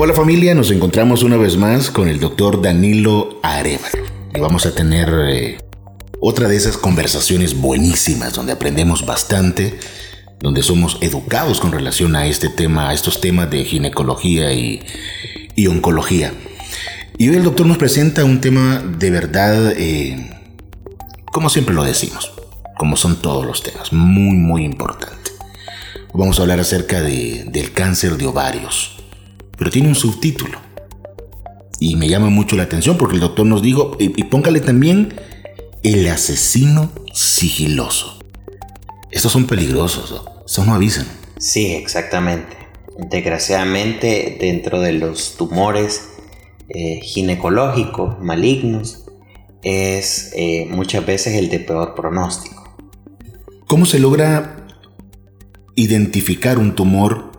Hola familia, nos encontramos una vez más con el doctor Danilo Arevalo y vamos a tener eh, otra de esas conversaciones buenísimas donde aprendemos bastante, donde somos educados con relación a este tema, a estos temas de ginecología y, oncología. Y hoy el doctor nos presenta un tema de verdad, eh, como siempre lo decimos, como son todos los temas, muy muy importante. Vamos a hablar acerca del cáncer de ovarios, pero tiene un subtítulo. Y me llama mucho la atención porque el doctor nos dijo, y, y póngale también el asesino sigiloso. Estos son peligrosos, eso no avisan. Sí, exactamente. Desgraciadamente, dentro de los tumores eh, ginecológicos malignos, es eh, muchas veces el de peor pronóstico. ¿Cómo se logra identificar un tumor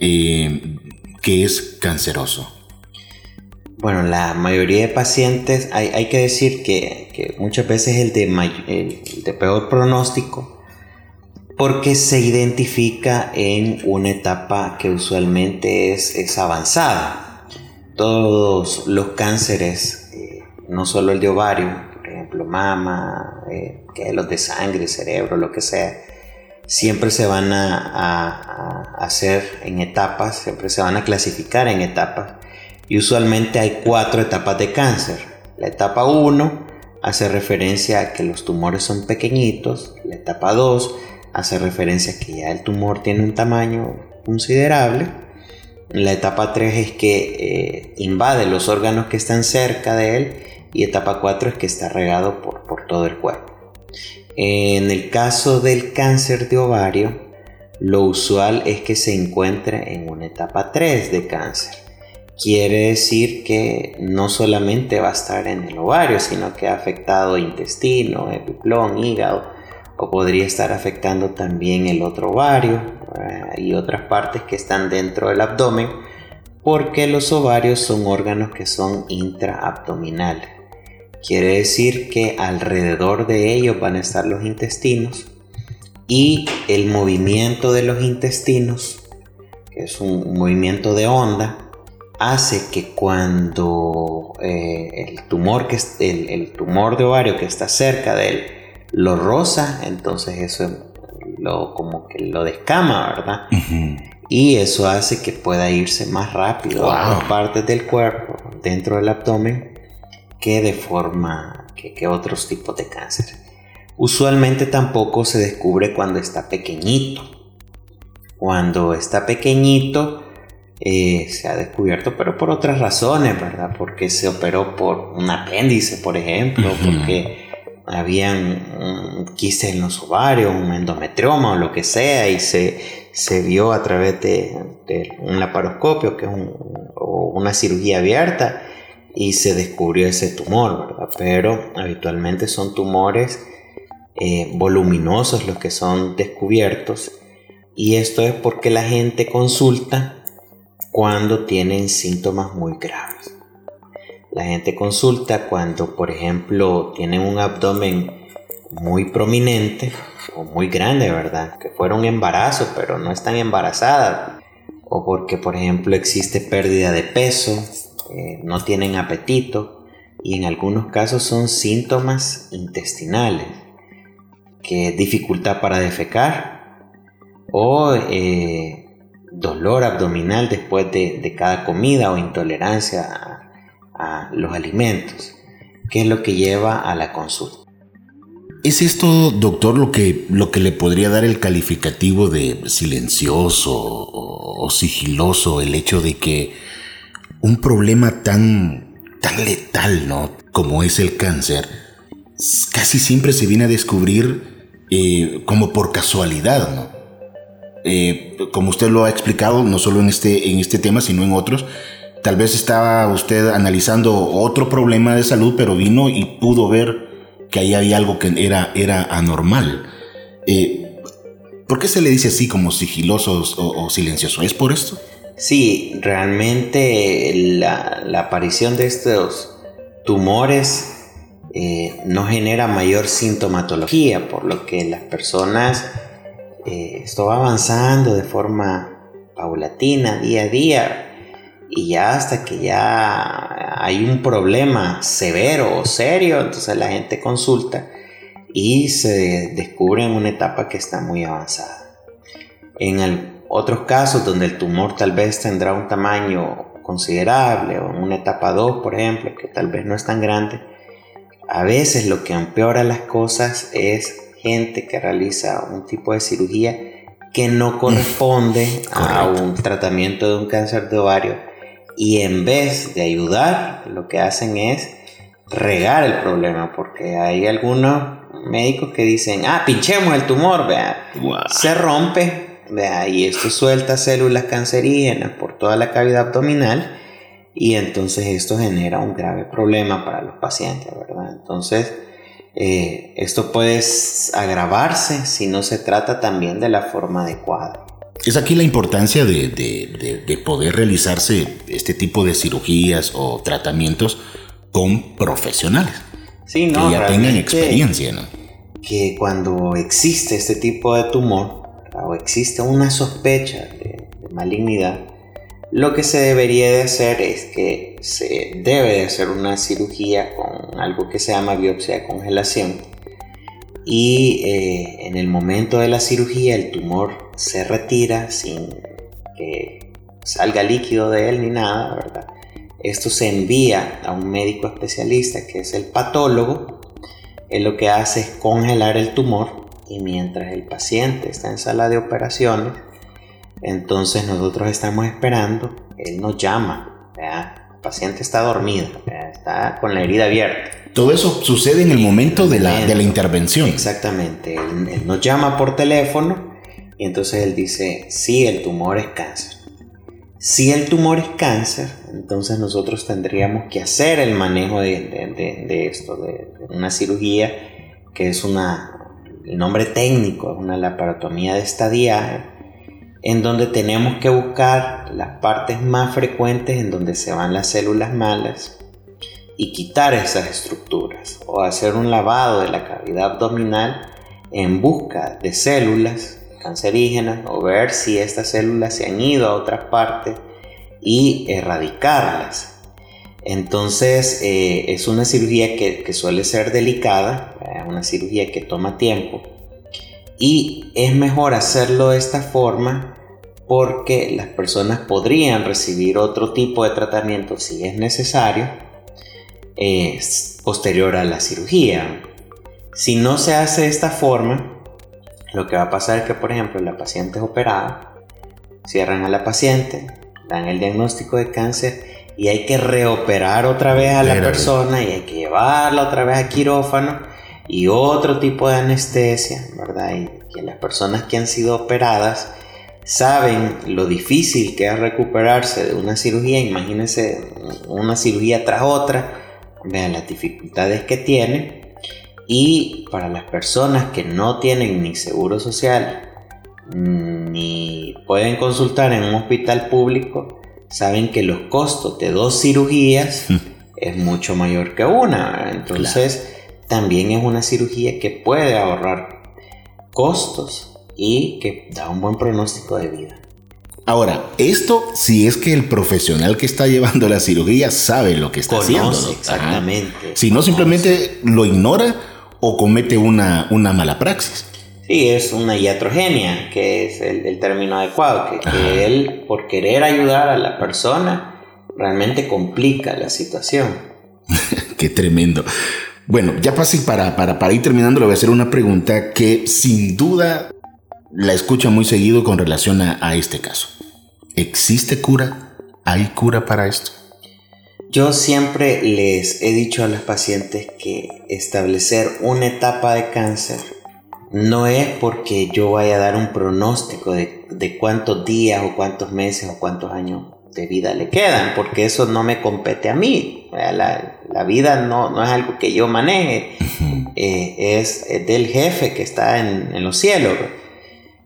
eh, que es canceroso? Bueno, la mayoría de pacientes, hay, que decir que, muchas veces el de, de peor pronóstico, porque se identifica en una etapa que usualmente es, avanzada. Todos los cánceres, eh, no solo el de ovario, por ejemplo mama, eh, que los de sangre, cerebro, lo que sea, siempre se van a hacer en etapas, siempre se van a clasificar en etapas y usualmente hay cuatro etapas de cáncer. La etapa 1 hace referencia a que los tumores son pequeñitos, la etapa 2 hace referencia a que ya el tumor tiene un tamaño considerable, la etapa 3 es que eh, invade los órganos que están cerca de él y etapa 4 es que está regado por, por todo el cuerpo. En el caso del cáncer de ovario, lo usual es que se encuentre en una etapa 3 de cáncer quiere decir que no solamente va a estar en el ovario, sino que ha afectado intestino, epiplón, hígado, o podría estar afectando también el otro ovario eh, y otras partes que están dentro del abdomen, porque los ovarios son órganos que son intraabdominales. Quiere decir que alrededor de ellos van a estar los intestinos y el movimiento de los intestinos, que es un movimiento de onda, hace que cuando eh, el, tumor que el, tumor de ovario que está cerca de él lo roza, entonces eso lo, como que lo descama, ¿verdad? Y eso hace que pueda irse más rápido a partes del cuerpo, dentro del abdomen, que de forma que, que otros tipos de cáncer. Usualmente tampoco se descubre cuando está pequeñito. Cuando está pequeñito, eh, se ha descubierto, pero por otras razones, ¿verdad? Porque se operó por un apéndice, por ejemplo, porque habían un quiste en los ovarios, un endometrioma o lo que sea, y se, se vio a través de, un laparoscopio, que es o una cirugía abierta, y se descubrió ese tumor, ¿verdad? Pero habitualmente son tumores eh, voluminosos los que son descubiertos, y esto es porque la gente consulta cuando tienen síntomas muy graves. La gente consulta cuando, por ejemplo, tienen un abdomen muy prominente o muy grande, ¿verdad? Que fueron embarazo, pero no están embarazadas. O porque, por ejemplo, existe pérdida de peso, eh, no tienen apetito y en algunos casos son síntomas intestinales, que dificultad para defecar o eh, dolor abdominal después de, cada comida o intolerancia a, los alimentos, que es lo que lleva a la consulta. ¿Es esto, doctor, lo que, lo que le podría dar el calificativo de silencioso o, sigiloso el hecho de que un problema tan, tan letal, ¿no? Como es el cáncer, casi siempre se viene a descubrir eh, como por casualidad, ¿no? Eh, como usted lo ha explicado, no solo en este, en este tema, sino en otros, tal vez estaba usted analizando otro problema de salud, pero vino y pudo ver que ahí había algo que era, era anormal. Eh, ¿Por qué se le dice así como sigiloso o, silencioso? ¿Es por esto? Sí, realmente la, aparición de estos tumores eh, no genera mayor sintomatología, por lo que las personas eh, esto va avanzando de forma paulatina, día a día, y ya hasta que ya hay un problema severo o serio, entonces la gente consulta y se descubre en una etapa que está muy avanzada. Otros casos donde el tumor tal vez tendrá un tamaño considerable o en una etapa 2, por ejemplo, que tal vez no es tan grande, a veces lo que empeora las cosas es gente que realiza un tipo de cirugía que no corresponde a un tratamiento de un cáncer de ovario. Y en vez de ayudar lo que hacen es regar el problema porque hay algunos médicos que dicen ah pinchemos el tumor vea se rompe vea y esto suelta células cancerígenas por toda la cavidad abdominal y entonces esto genera un grave problema para los pacientes verdad entonces eh, esto puede agravarse si no se trata también de la forma adecuada. Es aquí la importancia de, poder realizarse este tipo de cirugías o tratamientos con profesionales. Sí, no, que ya tengan experiencia, ¿no? Que cuando existe este tipo de tumor existe una sospecha de malignidad, lo que se debería de hacer es que se debe de hacer una cirugía con algo que se llama biopsia congelación y eh, en el momento de la cirugía el tumor se retira sin que salga líquido de él ni nada, ¿verdad? Esto se envía a un médico especialista que es el patólogo. Él lo que hace es congelar el tumor y mientras el paciente está en sala de operaciones, entonces nosotros estamos esperando, él nos llama, el paciente está dormido, está con la herida abierta. Todo eso sucede en el momento de la, de la intervención. Exactamente, él, nos llama por teléfono y entonces él dice, sí, el tumor es cáncer. Si el tumor es cáncer, entonces nosotros tendríamos que hacer el manejo de, esto, de, una cirugía que es una, el nombre técnico, es una laparotomía de estadiaje en donde tenemos que buscar las partes más frecuentes en donde se van las células malas y quitar esas estructuras o hacer un lavado de la cavidad abdominal en busca de células cancerígenas o ver si estas células se han ido a otras partes y erradicarlas. Entonces eh, es una cirugía que, suele ser delicada, una cirugía que toma tiempo y es mejor hacerlo de esta forma porque las personas podrían recibir otro tipo de tratamiento si es necesario posterior a la cirugía. Si no se hace de esta forma, lo que va a pasar es que, por ejemplo, la paciente es operada, cierran a la paciente, dan el diagnóstico de cáncer y hay que reoperar otra vez a la persona y hay que llevarla otra vez a quirófano y otro tipo de anestesia, ¿verdad? Y que las personas que han sido operadas saben lo difícil que es recuperarse de una cirugía, imagínense una cirugía tras otra, vean las dificultades que tiene y para las personas que no tienen ni seguro social ni pueden consultar en un hospital público, saben que los costos de dos cirugías hmm. es mucho mayor que una, entonces también es una cirugía que puede ahorrar costos y que da un buen pronóstico de vida. Ahora, esto si es que el profesional que está llevando la cirugía sabe lo que está haciendo. Exactamente. Si no, simplemente lo ignora o comete una, una mala praxis. Sí, es una iatrogenia, que es el, término adecuado, que, él, por querer ayudar a la persona, realmente complica la situación. Qué tremendo. Bueno, ya pasé para, para, para ir terminando, le voy a hacer una pregunta que sin duda la escucha muy seguido con relación a, este caso. ¿Existe cura? ¿Hay cura para esto? Yo siempre les he dicho a los pacientes que establecer una etapa de cáncer no es porque yo vaya a dar un pronóstico de, cuántos días o cuántos meses o cuántos años de vida le quedan, porque eso no me compete a mí. La, vida no, no, es algo que yo maneje, eh, es, del jefe que está en, en los cielos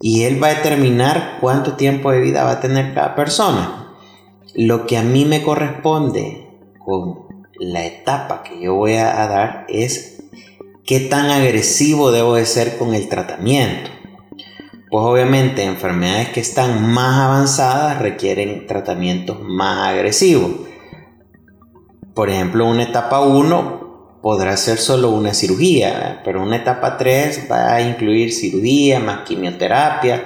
y él va a determinar cuánto tiempo de vida va a tener cada persona. Lo que a mí me corresponde con la etapa que yo voy a, dar es qué tan agresivo debo de ser con el tratamiento. pues obviamente enfermedades que están más avanzadas requieren tratamientos más agresivos. Por ejemplo, una etapa 1 podrá ser solo una cirugía, pero una etapa 3 va a incluir cirugía más quimioterapia,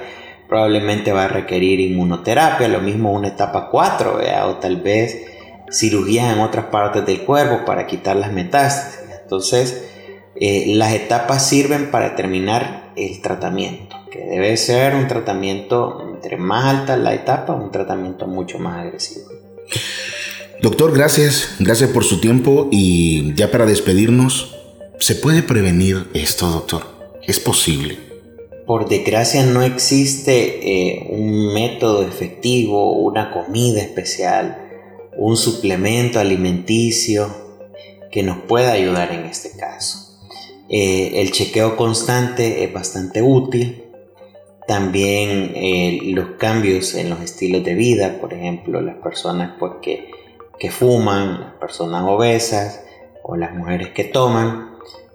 probablemente va a requerir inmunoterapia, lo mismo una etapa 4, o tal vez cirugías en otras partes del cuerpo para quitar las metástasis. Entonces, eh, las etapas sirven para determinar el tratamiento, que debe ser un tratamiento entre más alta la etapa, un tratamiento mucho más agresivo. Doctor, gracias, gracias por su tiempo y ya para despedirnos, ¿se puede prevenir esto, doctor? ¿Es posible? Por desgracia no existe eh, un método efectivo, una comida especial, un suplemento alimenticio que nos pueda ayudar en este caso. Eh, el chequeo constante es bastante útil. También eh, los cambios en los estilos de vida, por ejemplo, las personas pues, que, que fuman, las personas obesas o las mujeres que toman,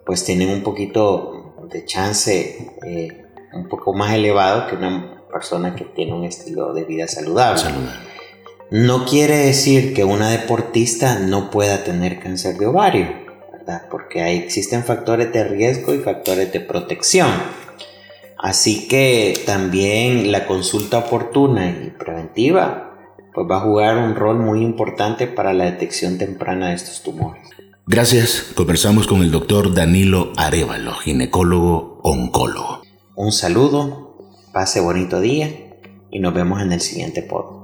pues tienen un poquito de chance eh, un poco más elevado que una persona que tiene un estilo de vida saludable. No quiere decir que una deportista no pueda tener cáncer de ovario porque ahí existen factores de riesgo y factores de protección. Así que también la consulta oportuna y preventiva pues va a jugar un rol muy importante para la detección temprana de estos tumores. Gracias. Conversamos con el doctor Danilo Arevalo, ginecólogo oncólogo. Un saludo, pase bonito día y nos vemos en el siguiente podcast.